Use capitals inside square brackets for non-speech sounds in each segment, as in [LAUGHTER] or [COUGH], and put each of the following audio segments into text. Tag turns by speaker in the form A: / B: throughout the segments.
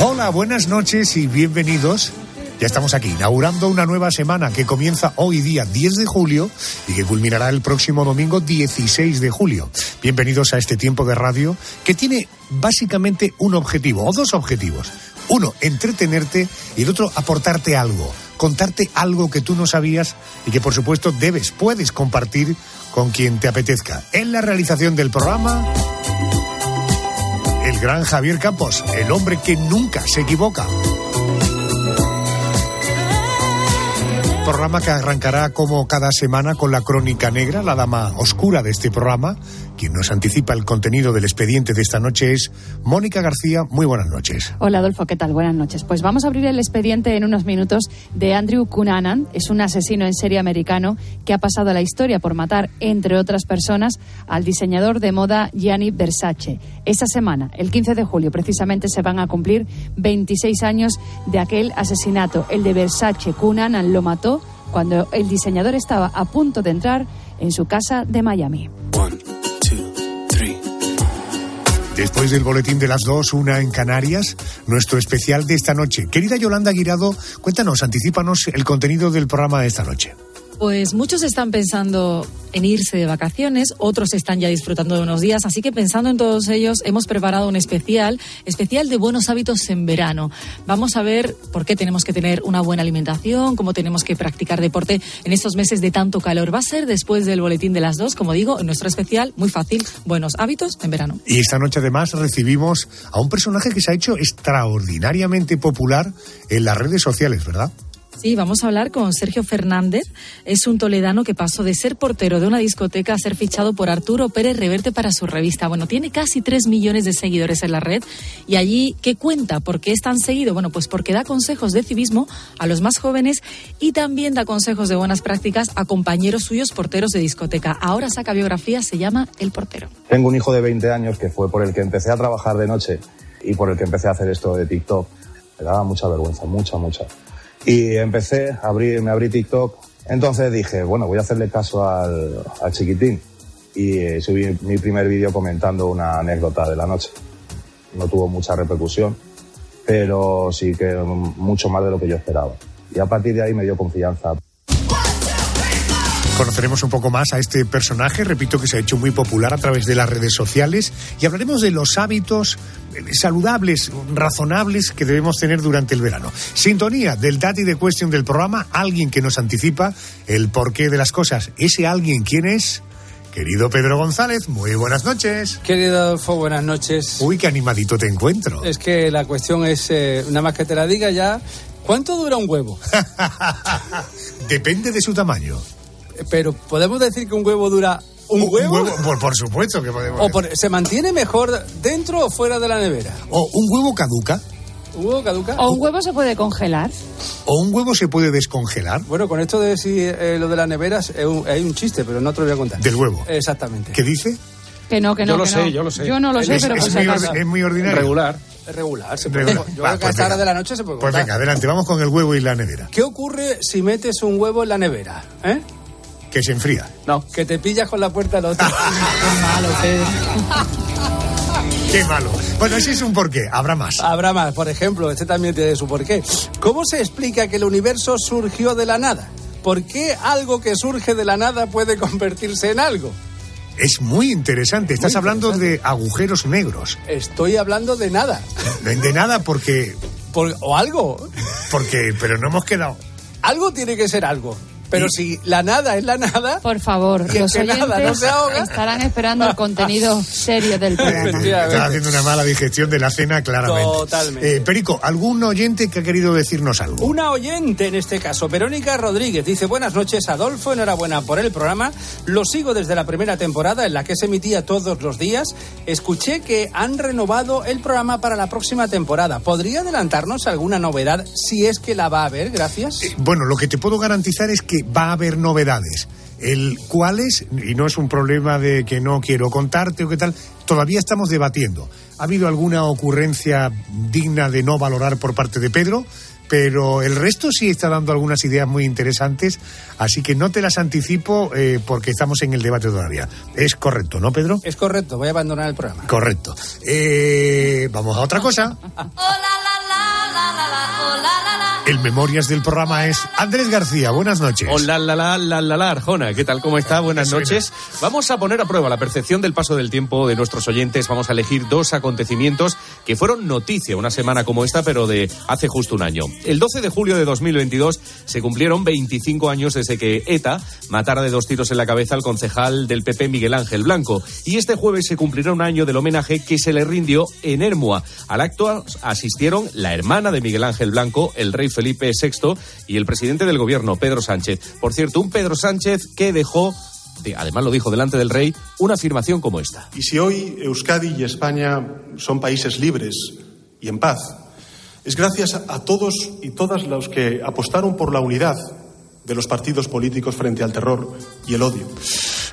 A: Hola, buenas noches y bienvenidos. Ya estamos aquí, inaugurando una nueva semana que comienza hoy día 10 de julio y que culminará el próximo domingo 16 de julio. Bienvenidos a este tiempo de radio que tiene básicamente un objetivo, o dos objetivos. Uno, entretenerte y el otro, aportarte algo, contarte algo que tú no sabías y que por supuesto debes, puedes compartir con quien te apetezca. En la realización del programa, el gran Javier Campos, el hombre que nunca se equivoca. Programa que arrancará como cada semana con la crónica negra, la dama oscura de este programa. Quien nos anticipa el contenido del expediente de esta noche es Mónica García. Muy buenas noches.
B: Hola Adolfo, ¿qué tal? Buenas noches. Pues vamos a abrir el expediente en unos minutos de Andrew Cunanan. Es un asesino en serie americano que ha pasado a la historia por matar, entre otras personas, al diseñador de moda Gianni Versace. Esta semana, el 15 de julio, precisamente se van a cumplir 26 años de aquel asesinato. El de Versace. Cunanan lo mató cuando el diseñador estaba a punto de entrar en su casa de Miami.
A: Después del boletín de las dos, una en Canarias, nuestro especial de esta noche. Querida Yolanda Guirado, cuéntanos, anticipanos el contenido del programa de esta noche.
C: Pues muchos están pensando en irse de vacaciones, otros están ya disfrutando de unos días, así que pensando en todos ellos hemos preparado un especial, especial de buenos hábitos en verano. Vamos a ver por qué tenemos que tener una buena alimentación, cómo tenemos que practicar deporte en estos meses de tanto calor. Va a ser después del boletín de las dos, como digo, en nuestro especial, muy fácil, buenos hábitos en verano.
A: Y esta noche además recibimos a un personaje que se ha hecho extraordinariamente popular en las redes sociales, ¿verdad?
C: Sí, vamos a hablar con Sergio Fernández. Es un toledano que pasó de ser portero de una discoteca a ser fichado por Arturo Pérez Reverte para su revista. Bueno, tiene casi tres millones de seguidores en la red. Y allí, ¿qué cuenta? ¿Por qué es tan seguido? Bueno, pues porque da consejos de civismo a los más jóvenes y también da consejos de buenas prácticas a compañeros suyos porteros de discoteca. Ahora saca biografía, se llama El Portero.
D: Tengo un hijo de 20 años que fue por el que empecé a trabajar de noche y por el que empecé a hacer esto de TikTok. Me daba mucha vergüenza, mucha, mucha. Y empecé, a abrir, me abrí TikTok. Entonces dije, bueno, voy a hacerle caso al, al chiquitín. Y eh, subí mi primer vídeo comentando una anécdota de la noche. No tuvo mucha repercusión, pero sí que mucho más de lo que yo esperaba. Y a partir de ahí me dio confianza.
A: Conoceremos un poco más a este personaje, repito que se ha hecho muy popular a través de las redes sociales y hablaremos de los hábitos eh, saludables, razonables que debemos tener durante el verano. Sintonía del Dati de Question del programa, alguien que nos anticipa el porqué de las cosas. Ese alguien, ¿quién es? Querido Pedro González, muy buenas noches.
E: Querido Adolfo, buenas noches.
A: Uy, qué animadito te encuentro.
E: Es que la cuestión es, eh, nada más que te la diga ya, ¿cuánto dura un huevo? [LAUGHS]
A: Depende de su tamaño.
E: Pero podemos decir que un huevo dura un huevo.
A: por, por, supuesto que podemos.
E: O por, se mantiene mejor dentro o fuera de la nevera.
A: O un huevo caduca.
E: ¿Un huevo caduca?
B: ¿O un huevo se puede congelar?
A: ¿O un huevo se puede descongelar?
E: Bueno, con esto de si eh, lo de las neveras un, hay un chiste, pero no te lo voy a contar.
A: Del huevo.
E: Exactamente.
A: ¿Qué dice?
B: Que no, que no.
E: Yo lo
B: que
E: sé,
B: no.
E: yo lo sé.
B: Yo no lo sé,
A: Es,
B: pero
A: es
B: por si
A: muy,
B: acaso.
A: es muy ordinario.
E: Regular. Es regular. Se puede,
A: Regular.
E: Yo
A: Va,
E: creo que
A: pues
E: hasta ahora
A: venga.
E: de la noche se puede
A: Pues
E: contar.
A: venga, adelante, vamos con el huevo y la nevera.
E: ¿Qué ocurre si metes un huevo en la nevera? ¿Eh?
A: Que se enfría.
E: No, que te pillas con la puerta al otro. [LAUGHS] malo,
A: Qué malo. Bueno, ese es un porqué. Habrá más.
E: Habrá más, por ejemplo, este también tiene su porqué. ¿Cómo se explica que el universo surgió de la nada? ¿Por qué algo que surge de la nada puede convertirse en algo?
A: Es muy interesante. Estás
E: Muy
A: hablando
E: interesante.
A: de agujeros negros.
E: Estoy hablando de nada.
A: De, de nada porque,
E: Por- o algo.
A: porque, pero no hemos quedado.
E: Algo tiene que ser algo. Pero si la nada es la nada,
B: Por favor, los
E: que nada,
B: oyentes
E: no se ahoga.
B: estarán esperando el contenido [LAUGHS] serio del programa.
A: Estás haciendo una mala digestión de la cena, claramente.
E: Totalmente.
A: Eh, Perico, ¿algún oyente que ha querido decirnos algo?
E: Una oyente en este caso, Verónica Rodríguez, dice buenas noches Adolfo, enhorabuena por el programa. Lo sigo desde la primera temporada en la que se emitía todos los días. Escuché que han renovado el programa para la próxima temporada. ¿Podría adelantarnos alguna novedad si es que la va a haber? Gracias.
A: Eh, Bueno, lo que te puedo garantizar es que va a haber novedades. El cuál es, y no es un problema de que no quiero contarte o qué tal, todavía estamos debatiendo. ¿Ha habido alguna ocurrencia digna de no valorar por parte de Pedro? pero el resto sí está dando algunas ideas muy interesantes, así que no te las anticipo eh, porque estamos en el debate todavía. Es correcto, ¿no, Pedro?
E: Es correcto, voy a abandonar el programa.
A: Correcto. Eh, vamos a otra cosa. [LAUGHS] El Memorias del programa es Andrés García. Buenas noches.
F: Hola, la, la, la, la, la, Arjona. ¿Qué tal? ¿Cómo está? Buenas noches. Vamos a poner a prueba la percepción del paso del tiempo de nuestros oyentes. Vamos a elegir dos acontecimientos que fueron noticia una semana como esta, pero de hace justo un año. El 12 de julio de 2022 se cumplieron 25 años desde que ETA matara de dos tiros en la cabeza al concejal del PP Miguel Ángel Blanco. Y este jueves se cumplirá un año del homenaje que se le rindió en Hermua. Al acto asistieron la hermana de Miguel Ángel Blanco, el rey Felipe VI y el presidente del gobierno, Pedro Sánchez. Por cierto, un Pedro Sánchez que dejó además lo dijo delante del rey, una afirmación como esta.
G: Y si hoy Euskadi y España son países libres y en paz, es gracias a todos y todas los que apostaron por la unidad de los partidos políticos frente al terror y el odio.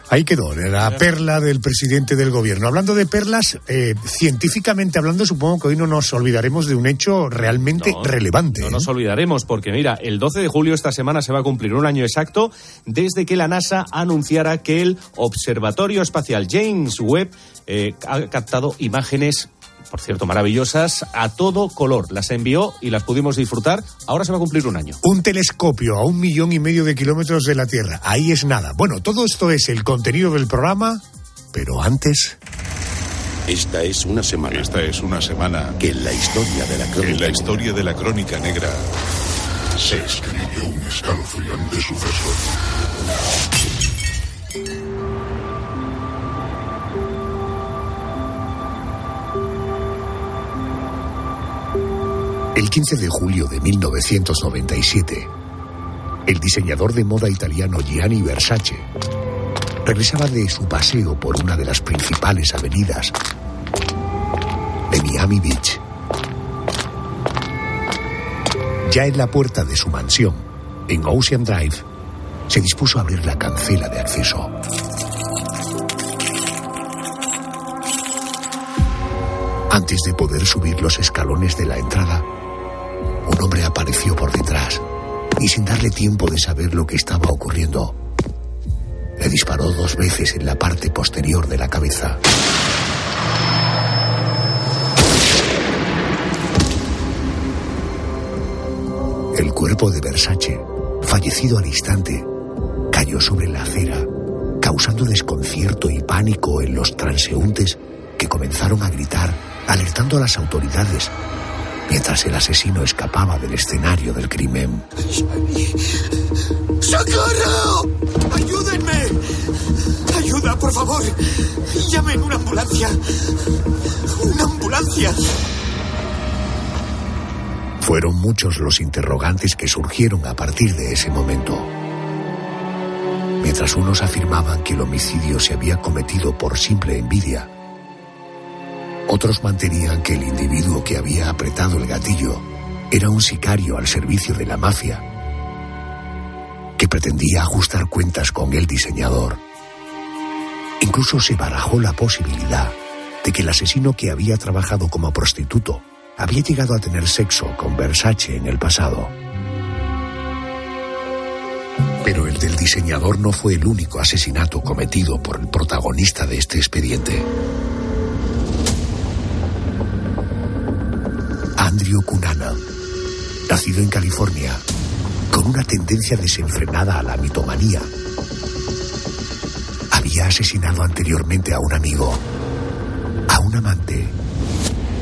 A: Ahí quedó, la perla del presidente del gobierno. Hablando de perlas, eh, científicamente hablando, supongo que hoy no nos olvidaremos de un hecho realmente relevante.
F: No nos olvidaremos, porque mira, el 12 de julio esta semana se va a cumplir un año exacto desde que la NASA anunciara que el Observatorio Espacial James Webb eh, ha captado imágenes por cierto, maravillosas, a todo color. Las envió y las pudimos disfrutar. Ahora se va a cumplir un año.
A: Un telescopio a un millón y medio de kilómetros de la Tierra. Ahí es nada. Bueno, todo esto es el contenido del programa, pero antes...
H: Esta es una semana.
I: Esta es una semana.
H: Que en la historia de la crónica.
I: En la historia de la crónica negra.
J: Se escribió un escalofriante suceso.
A: El 15 de julio de 1997, el diseñador de moda italiano Gianni Versace regresaba de su paseo por una de las principales avenidas de Miami Beach. Ya en la puerta de su mansión, en Ocean Drive, se dispuso a abrir la cancela de acceso. Antes de poder subir los escalones de la entrada, un hombre apareció por detrás y sin darle tiempo de saber lo que estaba ocurriendo, le disparó dos veces en la parte posterior de la cabeza. El cuerpo de Versace, fallecido al instante, cayó sobre la acera, causando desconcierto y pánico en los transeúntes que comenzaron a gritar, alertando a las autoridades mientras el asesino escapaba del escenario del crimen.
K: ¡Socorro! ¡Ayúdenme! ¡Ayuda, por favor! ¡Llamen una ambulancia! ¡Una ambulancia!
A: Fueron muchos los interrogantes que surgieron a partir de ese momento. Mientras unos afirmaban que el homicidio se había cometido por simple envidia, otros mantenían que el individuo que había apretado el gatillo era un sicario al servicio de la mafia, que pretendía ajustar cuentas con el diseñador. Incluso se barajó la posibilidad de que el asesino que había trabajado como prostituto había llegado a tener sexo con Versace en el pasado. Pero el del diseñador no fue el único asesinato cometido por el protagonista de este expediente. Andrew Cunanan, nacido en California, con una tendencia desenfrenada a la mitomanía, había asesinado anteriormente a un amigo, a un amante,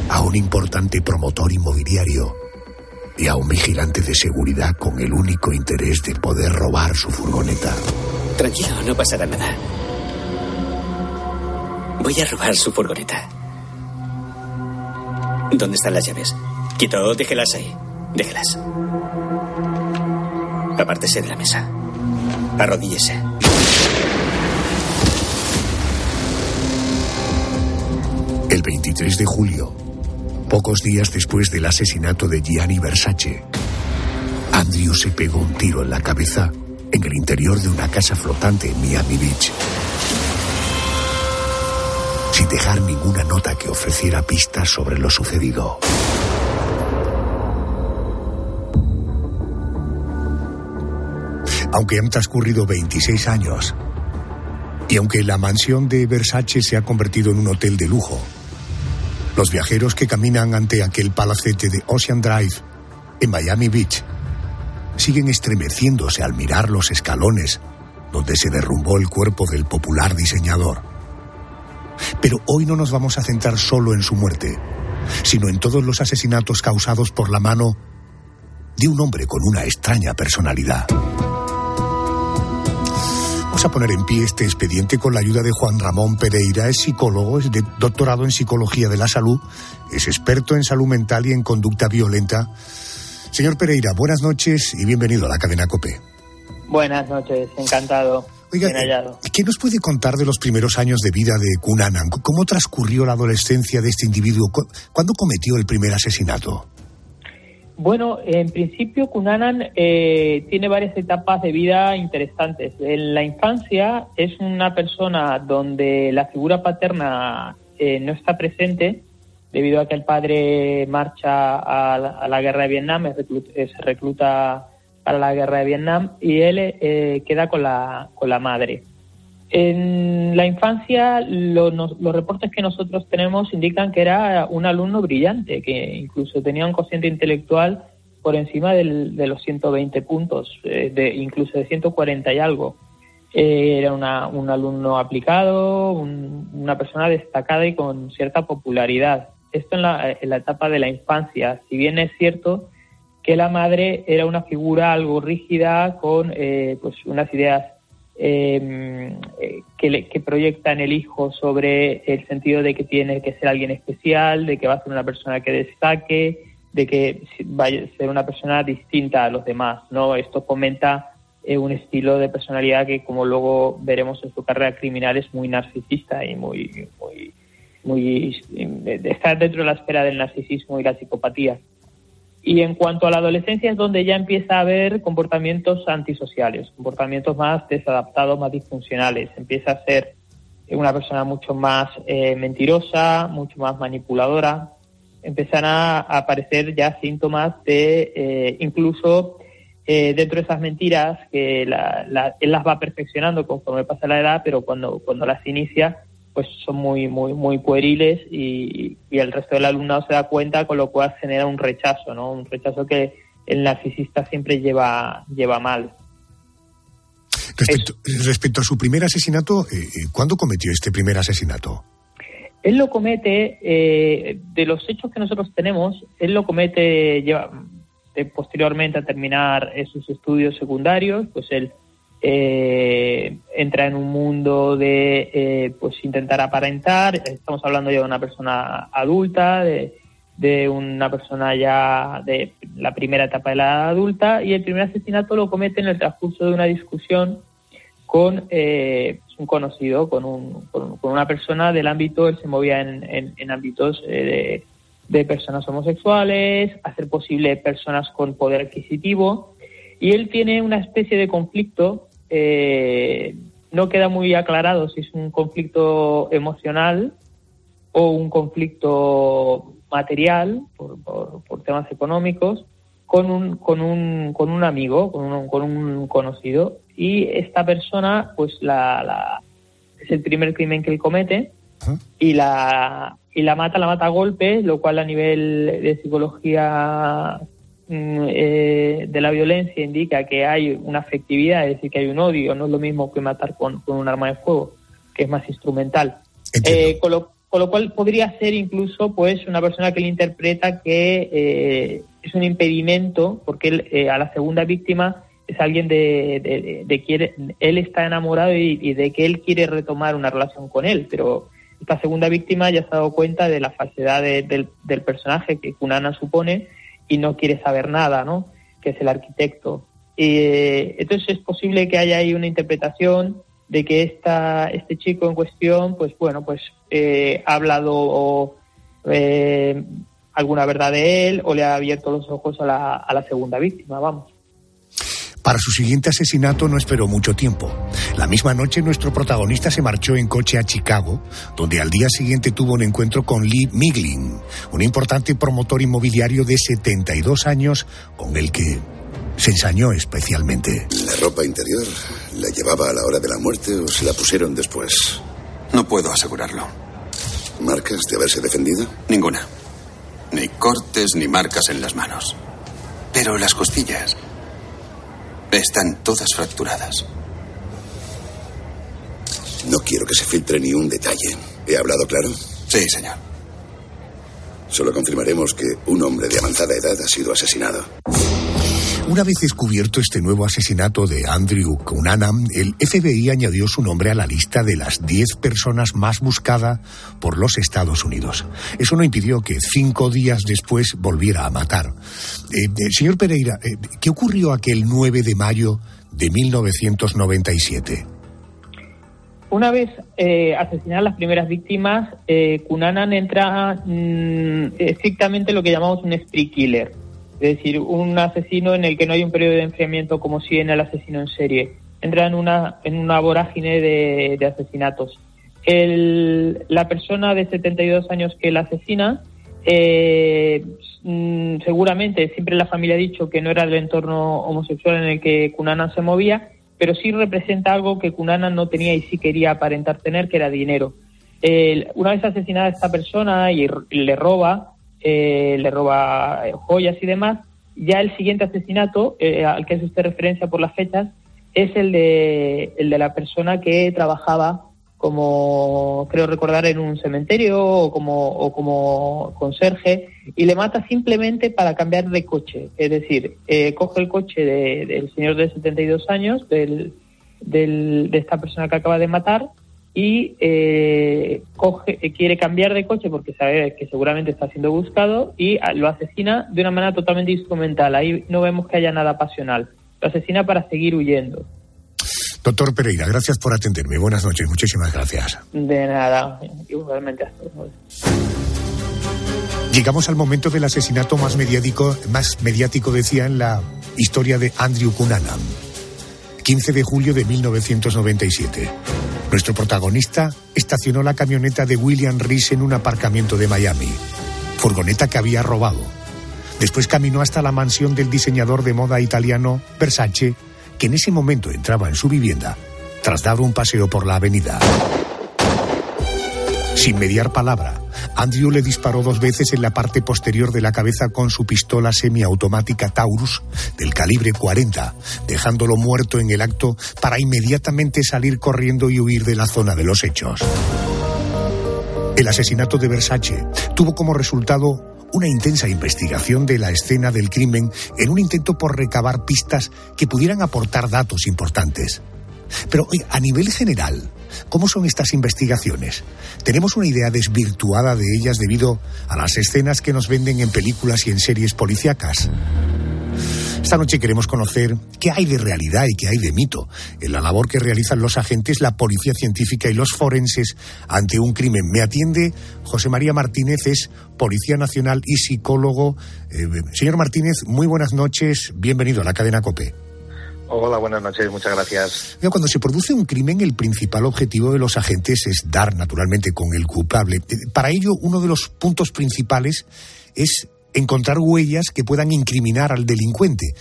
A: a un importante promotor inmobiliario y a un vigilante de seguridad con el único interés de poder robar su furgoneta.
L: Tranquilo, no pasará nada. Voy a robar su furgoneta. ¿Dónde están las llaves? Quito, déjelas ahí. Déjelas. Apártese de la mesa. Arrodíllese.
A: El 23 de julio, pocos días después del asesinato de Gianni Versace, Andrew se pegó un tiro en la cabeza en el interior de una casa flotante en Miami Beach. Sin dejar ninguna nota que ofreciera pistas sobre lo sucedido. Aunque han transcurrido 26 años, y aunque la mansión de Versace se ha convertido en un hotel de lujo, los viajeros que caminan ante aquel palacete de Ocean Drive en Miami Beach siguen estremeciéndose al mirar los escalones donde se derrumbó el cuerpo del popular diseñador. Pero hoy no nos vamos a centrar solo en su muerte, sino en todos los asesinatos causados por la mano de un hombre con una extraña personalidad. Vamos a poner en pie este expediente con la ayuda de Juan Ramón Pereira. Es psicólogo, es de doctorado en psicología de la salud, es experto en salud mental y en conducta violenta. Señor Pereira, buenas noches y bienvenido a la cadena COPE.
M: Buenas noches, encantado.
A: Oiga, ¿qué nos puede contar de los primeros años de vida de Cunanan? ¿Cómo transcurrió la adolescencia de este individuo? ¿Cuándo cometió el primer asesinato?
M: Bueno, en principio Cunanan eh, tiene varias etapas de vida interesantes. En la infancia es una persona donde la figura paterna eh, no está presente debido a que el padre marcha a la, guerra de Vietnam, se recluta para la guerra de Vietnam y él eh, queda con la, con la madre. En la infancia, los reportes que nosotros tenemos indican que era un alumno brillante, que incluso tenía un cociente intelectual por encima de los 120 puntos, eh, de, incluso de 140 y algo. Eh, era un alumno aplicado, una persona destacada y con cierta popularidad. Esto en la, en la etapa de la infancia. Si bien es cierto que la madre era una figura algo rígida con eh, pues unas ideas eh, que, que proyecta en el hijo sobre el sentido de que tiene que ser alguien especial, de que va a ser una persona que destaque, de que vaya a ser una persona distinta a los demás. ¿no? Esto fomenta eh, un estilo de personalidad que, como luego veremos en su carrera criminal, es muy narcisista y muy, muy, muy está dentro de la esfera del narcisismo y la psicopatía. Y en cuanto a la adolescencia es donde ya empieza a haber comportamientos antisociales, comportamientos más desadaptados, más disfuncionales. Empieza a ser una persona mucho más eh, mentirosa, mucho más manipuladora. Empiezan a, aparecer ya síntomas de eh, incluso eh, dentro de esas mentiras que él las va perfeccionando conforme pasa la edad, pero cuando, cuando las inicia pues son muy muy muy pueriles y, el resto del alumnado se da cuenta con lo cual genera un rechazo no un rechazo que el narcisista siempre lleva lleva mal
A: respecto, a su primer asesinato eh, eh, ¿cuándo cometió este primer asesinato?
M: él lo comete eh, de los hechos que nosotros tenemos él lo comete lleva, posteriormente a terminar sus estudios secundarios pues él eh, entra en un mundo de eh, pues intentar aparentar. Estamos hablando ya de una persona adulta, de, una persona ya de la primera etapa de la edad adulta y el primer asesinato lo comete en el transcurso de una discusión con eh, un conocido, con, un, con, una persona del ámbito, él se movía en, ámbitos eh, de personas homosexuales, hacer posible personas con poder adquisitivo y él tiene una especie de conflicto eh, no queda muy aclarado si es un conflicto emocional o un conflicto material por, temas económicos con un, con un, con un amigo, con un, con un conocido. Y esta persona, pues la, es el primer crimen que él comete y la, y la mata, la mata a golpes, lo cual a nivel de psicología eh, de la violencia indica que hay una afectividad, es decir, que hay un odio, no es lo mismo que matar con, un arma de fuego, que es más instrumental. Eh, con, lo, cual podría ser incluso pues una persona que le interpreta que eh, es un impedimento, porque él, a la segunda víctima es alguien de, de, quiere, él está enamorado y, de que él quiere retomar una relación con él, pero esta segunda víctima ya se ha dado cuenta de la falsedad del, del personaje que Kunana supone y no quiere saber nada, ¿no? Que es el arquitecto. Eh, entonces es posible que haya ahí una interpretación de que esta, este chico en cuestión, pues bueno, pues eh, ha hablado eh, alguna verdad de él o le ha abierto los ojos a la, a la segunda víctima, vamos.
A: Para su siguiente asesinato no esperó mucho tiempo. La misma noche nuestro protagonista se marchó en coche a Chicago, donde al día siguiente tuvo un encuentro con Lee Miglin, un importante promotor inmobiliario de 72 años con el que se ensañó especialmente.
N: ¿La ropa interior la llevaba a la hora de la muerte o se la pusieron después?
O: No puedo asegurarlo.
N: ¿Marcas de haberse defendido?
O: Ninguna. Ni cortes ni marcas en las manos. Pero las costillas están todas fracturadas.
N: No quiero que se filtre ni un detalle. ¿He hablado claro?
O: Sí, señor.
N: Solo confirmaremos que un hombre de avanzada edad ha sido asesinado.
A: Una vez descubierto este nuevo asesinato de Andrew Cunanan, el FBI añadió su nombre a la lista de las 10 personas más buscadas por los Estados Unidos. Eso no impidió que cinco días después volviera a matar. Eh, eh, señor Pereira, eh, ¿qué ocurrió aquel 9 de mayo de 1997?
M: Una vez eh, asesinadas las primeras víctimas, Cunanan entra mm, estrictamente lo que llamamos un spree killer es decir, un asesino en el que no hay un periodo de enfriamiento como si en el asesino en serie. Entra en una, en una vorágine de, asesinatos. la persona de 72 años que la asesina, eh, mm, seguramente siempre la familia ha dicho que no era el entorno homosexual en el que Cunanan se movía, pero sí representa algo que Cunanan no tenía y sí quería aparentar tener, que era dinero. una vez asesinada esta persona y le roba, eh, le roba eh, joyas y demás. Ya el siguiente asesinato, eh, al que hace usted referencia por las fechas, es el de, el de la persona que trabajaba como, creo recordar, en un cementerio o como, o como conserje y le mata simplemente para cambiar de coche. Es decir, coge el coche del señor de 72 años, del, del, de esta persona que acaba de matar, y eh, coge, eh, quiere cambiar de coche porque sabe que seguramente está siendo buscado y ah, lo asesina de una manera totalmente instrumental. Ahí no vemos que haya nada pasional. Lo asesina para seguir huyendo.
A: Doctor Pereira, gracias por atenderme. Buenas noches, muchísimas gracias.
M: De nada, igualmente.
A: Llegamos al momento del asesinato más mediático, más mediático decía, en la historia de Andrew Cunanan. 15 de julio de 1997. Nuestro protagonista estacionó la camioneta de William Reese en un aparcamiento de Miami, furgoneta que había robado. Después caminó hasta la mansión del diseñador de moda italiano Versace, que en ese momento entraba en su vivienda tras dar un paseo por la avenida. Sin mediar palabra, Andrew le disparó dos veces en la parte posterior de la cabeza con su pistola semiautomática Taurus del calibre 40, dejándolo muerto en el acto para inmediatamente salir corriendo y huir de la zona de los hechos. El asesinato de Versace tuvo como resultado una intensa investigación de la escena del crimen en un intento por recabar pistas que pudieran aportar datos importantes. Pero a nivel general, ¿Cómo son estas investigaciones? Tenemos una idea desvirtuada de ellas debido a las escenas que nos venden en películas y en series policíacas. Esta noche queremos conocer qué hay de realidad y qué hay de mito en la labor que realizan los agentes, la policía científica y los forenses ante un crimen. Me atiende José María Martínez, es Policía Nacional y psicólogo. Eh, señor Martínez, muy buenas noches, bienvenido a la cadena COPE.
P: Hola, buenas noches, muchas gracias.
A: cuando se produce un crimen, el principal objetivo de los agentes es dar, naturalmente, con el culpable. Para ello, uno de los puntos principales es encontrar huellas que puedan incriminar al delincuente.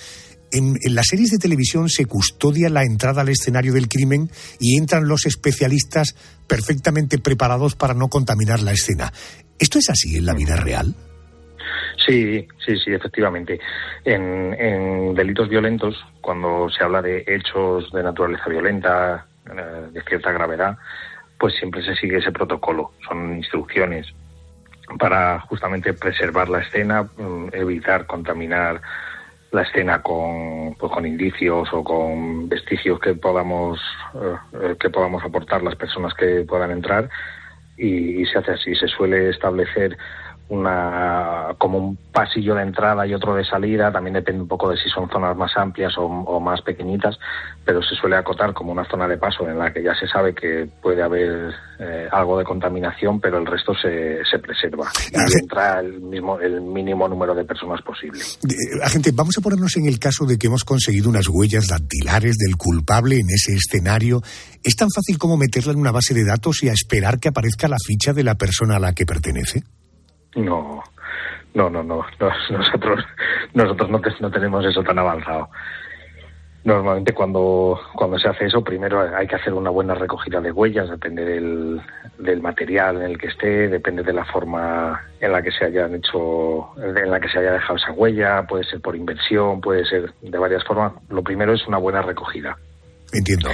A: En, en, las series de televisión se custodia la entrada al escenario del crimen y entran los especialistas perfectamente preparados para no contaminar la escena. ¿Esto es así en la vida real?
P: Sí, sí, sí, efectivamente. En, delitos violentos, cuando se habla de hechos de naturaleza violenta, eh, de cierta gravedad, pues siempre se sigue ese protocolo. Son instrucciones para justamente preservar la escena, mm, evitar contaminar la escena con, pues, con indicios o con vestigios que podamos eh, que podamos aportar las personas que puedan entrar y, y se hace así se suele establecer una como un pasillo de entrada y otro de salida, también depende un poco de si son zonas más amplias o, más pequeñitas, pero se suele acotar como una zona de paso en la que ya se sabe que puede haber eh, algo de contaminación, pero el resto se, se preserva y entra el mismo el mínimo número de personas posible.
A: Eh, agente, vamos a ponernos en el caso de que hemos conseguido unas huellas dactilares del culpable en ese escenario. ¿Es tan fácil como meterla en una base de datos y a esperar que aparezca la ficha de la persona a la que pertenece?
P: No, no, no, no. Nosotros, nosotros no, no tenemos eso tan avanzado. Normalmente cuando, cuando se hace eso, primero hay que hacer una buena recogida de huellas, depende del, del material en el que esté, depende de la forma en la que se hayan hecho, en la que se haya dejado esa huella, puede ser por inversión, puede ser de varias formas. Lo primero es una buena recogida.
A: Entiendo.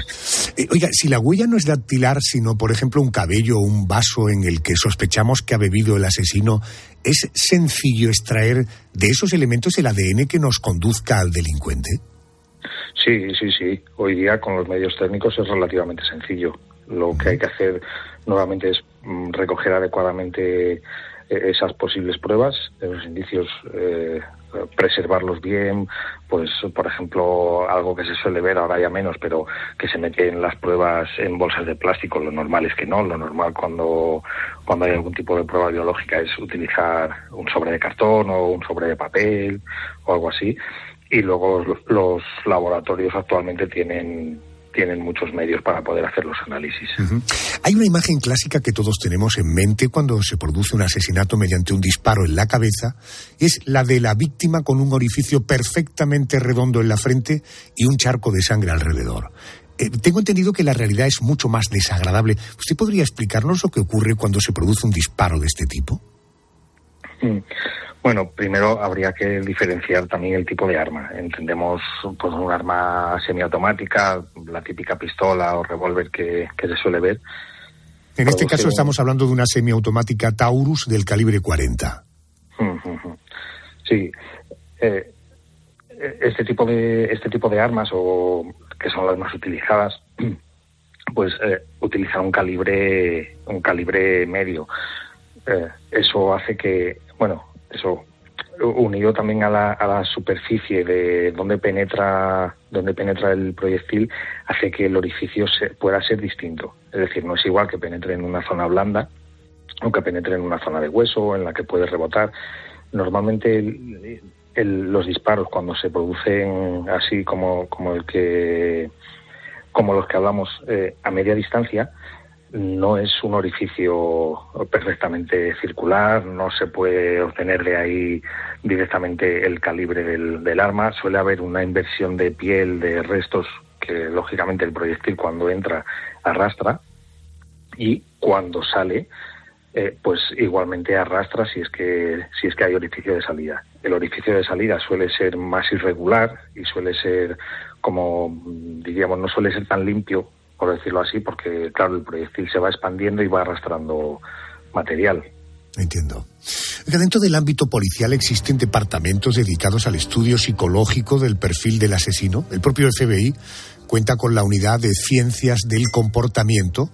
A: Eh, oiga, si la huella no es dactilar, sino, por ejemplo, un cabello o un vaso en el que sospechamos que ha bebido el asesino, ¿es sencillo extraer de esos elementos el ADN que nos conduzca al delincuente?
P: Sí, sí, sí. Hoy día con los medios técnicos es relativamente sencillo. Lo que hay que hacer nuevamente es mm, recoger adecuadamente eh, esas posibles pruebas, esos indicios eh, preservarlos bien, pues por ejemplo algo que se suele ver ahora ya menos, pero que se mete en las pruebas en bolsas de plástico, lo normal es que no, lo normal cuando, cuando hay algún tipo de prueba biológica es utilizar un sobre de cartón o un sobre de papel o algo así, y luego los laboratorios actualmente tienen tienen muchos medios para poder hacer los análisis.
A: Hay una imagen clásica que todos tenemos en mente cuando se produce un asesinato mediante un disparo en la cabeza, es la de la víctima con un orificio perfectamente redondo en la frente y un charco de sangre alrededor. Eh, tengo entendido que la realidad es mucho más desagradable. ¿Usted podría explicarnos lo que ocurre cuando se produce un disparo de este tipo?
P: Mm. Bueno, primero habría que diferenciar también el tipo de arma. Entendemos pues, un arma semiautomática, la típica pistola o revólver que, se suele ver.
A: En este caso estamos hablando de una semiautomática Taurus del calibre 40.
P: Sí. Eh, este tipo de este tipo de armas o que son las más utilizadas [CLEARS THROAT] pues eh, utilizan un calibre un calibre medio eh, eso hace que bueno eso unido también a la, a la superficie de donde penetra donde penetra el proyectil hace que el orificio se, pueda ser distinto. Es decir no es igual que penetre en una zona blanda o que penetre en una zona de hueso en la que puede rebotar. Normalmente los disparos cuando se producen así como como el que como los que hablamos eh, a media distancia no es un orificio perfectamente circular, no se puede obtener de ahí directamente el calibre del, arma, suele haber una inversión de piel, de restos que lógicamente el proyectil cuando entra arrastra y cuando sale eh, pues igualmente arrastra si es que si es que hay orificio de salida. El orificio de salida suele ser más irregular y suele ser como diríamos no suele ser tan limpio por decirlo así, porque claro, el proyectil se va expandiendo y va arrastrando material.
A: Entiendo. Dentro del ámbito policial existen departamentos dedicados al estudio psicológico del perfil del asesino. El propio FBI cuenta con la unidad de ciencias del comportamiento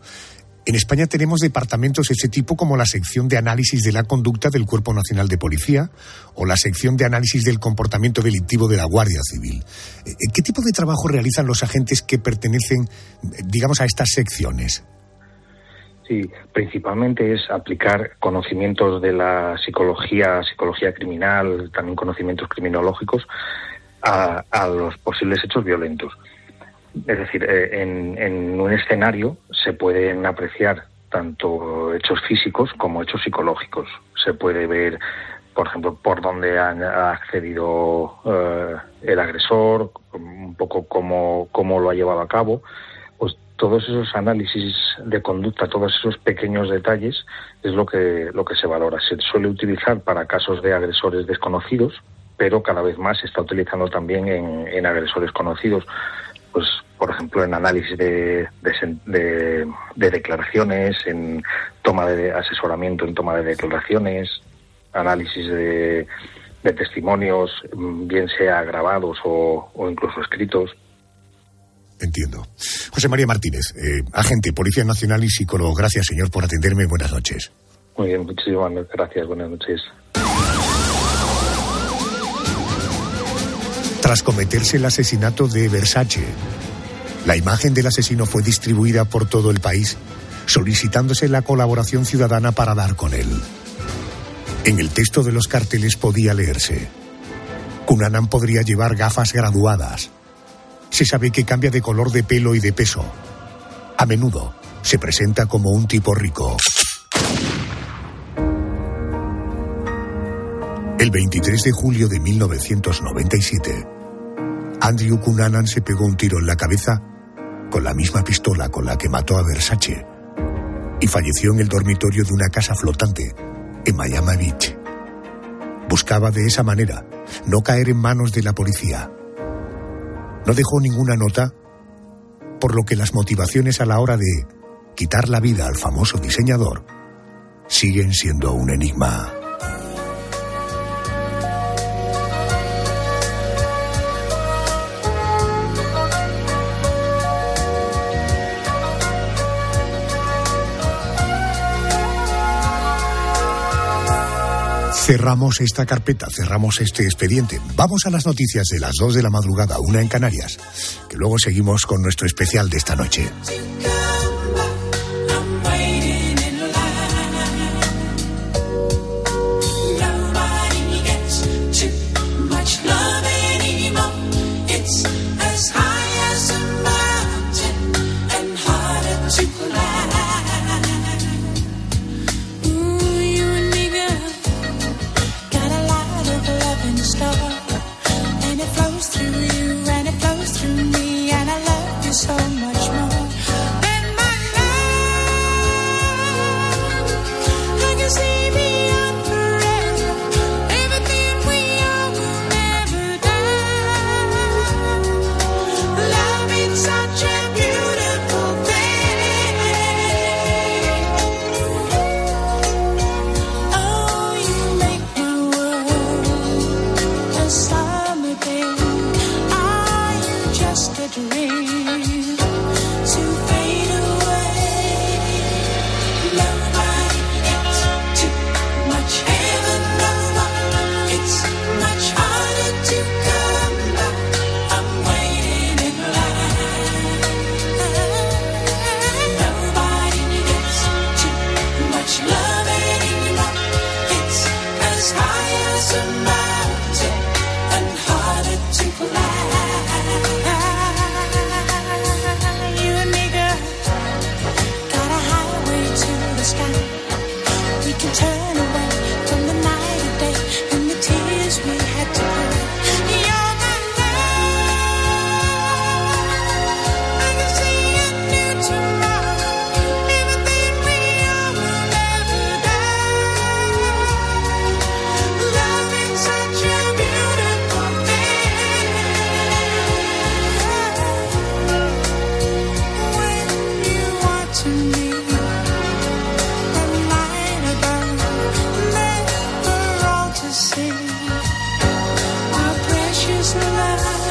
A: en España tenemos departamentos de ese tipo como la sección de análisis de la conducta del Cuerpo Nacional de Policía o la sección de análisis del comportamiento delictivo de la Guardia Civil. Eh, ¿Qué tipo de trabajo realizan los agentes que pertenecen, digamos, a estas secciones?
P: Sí, principalmente es aplicar conocimientos de la psicología, psicología criminal, también conocimientos criminológicos a, a los posibles hechos violentos. Es decir, eh, en, un escenario se pueden apreciar tanto hechos físicos como hechos psicológicos. Se puede ver, por ejemplo, por dónde ha accedido eh, el agresor, un poco cómo, cómo lo ha llevado a cabo. Pues todos esos análisis de conducta, todos esos pequeños detalles es lo que, lo que se valora. Se suele utilizar para casos de agresores desconocidos, pero cada vez más se está utilizando también en, en agresores conocidos pues por ejemplo en análisis de, de, declaraciones, en toma de asesoramiento en toma de declaraciones, análisis de, testimonios, bien sea grabados o, incluso escritos.
A: Entiendo. José María Martínez, eh, agente, Policía Nacional y psicólogo. Gracias, señor, por atenderme. Buenas noches.
P: Muy bien, muchísimas gracias. Buenas noches.
A: Tras cometerse el asesinato de Versace, la imagen del asesino fue distribuida por todo el país, solicitándose la colaboración ciudadana para dar con él. En el texto de los carteles podía leerse, Cunanan podría llevar gafas graduadas. Se sabe que cambia de color de pelo y de peso. A menudo se presenta como un tipo rico. El 23 de julio de 1997, Andrew Cunanan se pegó un tiro en la cabeza con la misma pistola con la que mató a Versace y falleció en el dormitorio de una casa flotante en Miami Beach. Buscaba de esa manera no caer en manos de la policía. No dejó ninguna nota, por lo que las motivaciones a la hora de quitar la vida al famoso diseñador siguen siendo un enigma. Cerramos esta carpeta, cerramos este expediente. Vamos a las noticias de las 2 de la madrugada, una en Canarias, que luego seguimos con nuestro especial de esta noche.
Q: is left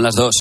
Q: Son las dos.